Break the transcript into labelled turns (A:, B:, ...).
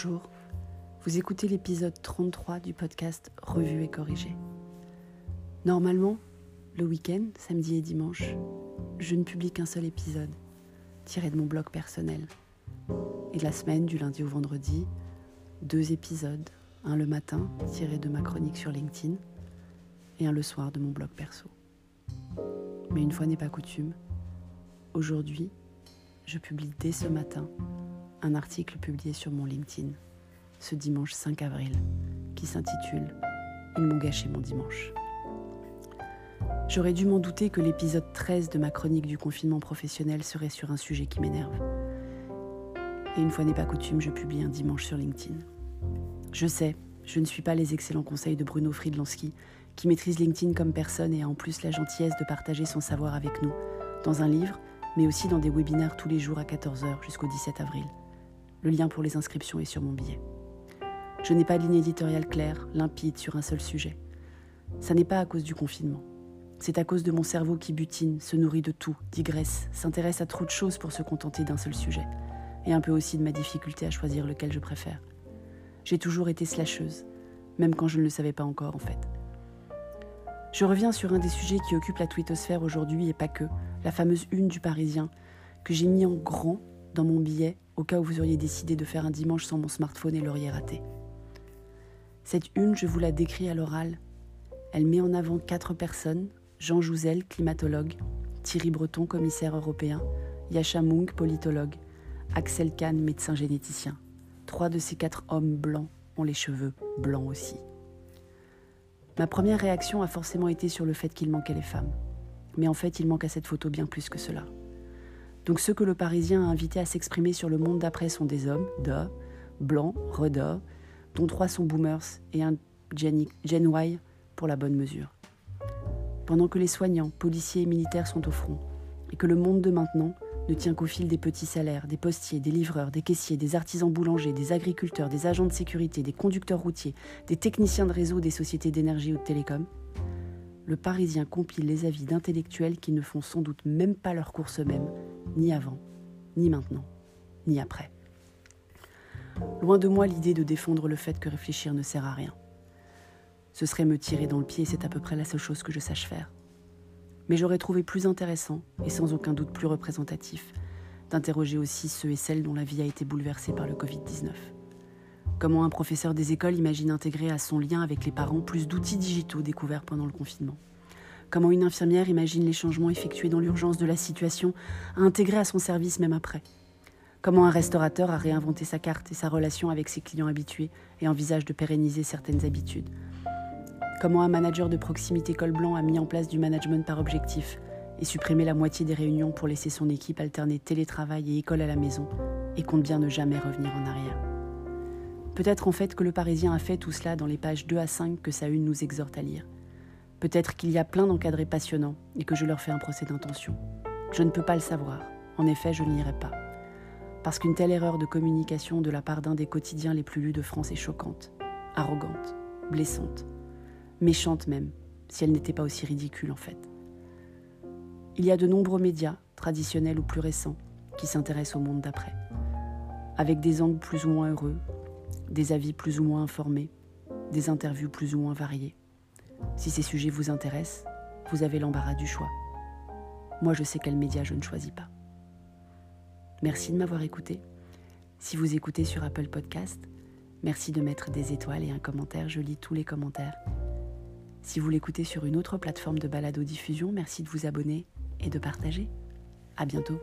A: Bonjour, vous écoutez l'épisode 33 du podcast Revue et corrigé. Normalement, le week-end, samedi et dimanche, je ne publie qu'un seul épisode, tiré de mon blog personnel. Et la semaine, du lundi au vendredi, deux épisodes, un le matin, tiré de ma chronique sur LinkedIn, et un le soir de mon blog perso. Mais une fois n'est pas coutume, aujourd'hui, je publie dès ce matin un article publié sur mon LinkedIn ce dimanche 5 avril qui s'intitule Ils m'ont gâché mon dimanche. J'aurais dû m'en douter que l'épisode 13 de ma chronique du confinement professionnel serait sur un sujet qui m'énerve. Et une fois n'est pas coutume, je publie un dimanche sur LinkedIn. Je sais, je ne suis pas les excellents conseils de Bruno Friedlanski, qui maîtrise LinkedIn comme personne et a en plus la gentillesse de partager son savoir avec nous, dans un livre, mais aussi dans des webinaires tous les jours à 14h jusqu'au 17 avril. Le lien pour les inscriptions est sur mon billet. Je n'ai pas de ligne éditoriale claire, limpide sur un seul sujet. Ça n'est pas à cause du confinement. C'est à cause de mon cerveau qui butine, se nourrit de tout, digresse, s'intéresse à trop de choses pour se contenter d'un seul sujet. Et un peu aussi de ma difficulté à choisir lequel je préfère. J'ai toujours été slasheuse, même quand je ne le savais pas encore en fait. Je reviens sur un des sujets qui occupe la twittosphère aujourd'hui et pas que, la fameuse une du Parisien, que j'ai mis en grand dans mon billet au cas où vous auriez décidé de faire un dimanche sans mon smartphone et l'auriez raté. Cette une, je vous la décris à l'oral. Elle met en avant quatre personnes Jean Jouzel, climatologue, Thierry Breton, commissaire européen, Yacha Munk, politologue, Axel Kahn, médecin généticien. Trois de ces quatre hommes blancs ont les cheveux blancs aussi. Ma première réaction a forcément été sur le fait qu'il manquait les femmes. Mais en fait, il manque à cette photo bien plus que cela. Donc ceux que le Parisien a invités à s'exprimer sur le monde d'après sont des hommes, de, blancs, redors, dont trois sont boomers et un Gen Y pour la bonne mesure. Pendant que les soignants, policiers et militaires sont au front, et que le monde de maintenant ne tient qu'au fil des petits salaires, des postiers, des livreurs, des caissiers, des artisans boulangers, des agriculteurs, des agents de sécurité, des conducteurs routiers, des techniciens de réseau des sociétés d'énergie ou de télécom, le Parisien compile les avis d'intellectuels qui ne font sans doute même pas leur course eux-mêmes, ni avant, ni maintenant, ni après. Loin de moi l'idée de défendre le fait que réfléchir ne sert à rien. Ce serait me tirer dans le pied, c'est à peu près la seule chose que je sache faire. Mais j'aurais trouvé plus intéressant, et sans aucun doute plus représentatif, d'interroger aussi ceux et celles dont la vie a été bouleversée par le Covid-19. Comment un professeur des écoles imagine intégrer à son lien avec les parents plus d'outils digitaux découverts pendant le confinement? Comment une infirmière imagine les changements effectués dans l'urgence de la situation à intégrer à son service même après? Comment un restaurateur a réinventé sa carte et sa relation avec ses clients habitués et envisage de pérenniser certaines habitudes? Comment un manager de proximité col blanc a mis en place du management par objectif et supprimé la moitié des réunions pour laisser son équipe alterner télétravail et école à la maison et compte bien ne jamais revenir en arrière? Peut-être en fait que le Parisien a fait tout cela dans les pages 2 à 5 que sa une nous exhorte à lire. Peut-être qu'il y a plein d'encadrés passionnants et que je leur fais un procès d'intention. Je ne peux pas le savoir. En effet, je ne lirai pas. Parce qu'une telle erreur de communication de la part d'un des quotidiens les plus lus de France est choquante, arrogante, blessante, méchante même, si elle n'était pas aussi ridicule en fait. Il y a de nombreux médias, traditionnels ou plus récents, qui s'intéressent au monde d'après, avec des angles plus ou moins heureux, des avis plus ou moins informés, des interviews plus ou moins variées. Si ces sujets vous intéressent, vous avez l'embarras du choix. Moi, je sais quel média je ne choisis pas. Merci de m'avoir écouté. Si vous écoutez sur Apple Podcast, merci de mettre des étoiles et un commentaire. Je lis tous les commentaires. Si vous l'écoutez sur une autre plateforme de balado-diffusion, merci de vous abonner et de partager. À bientôt.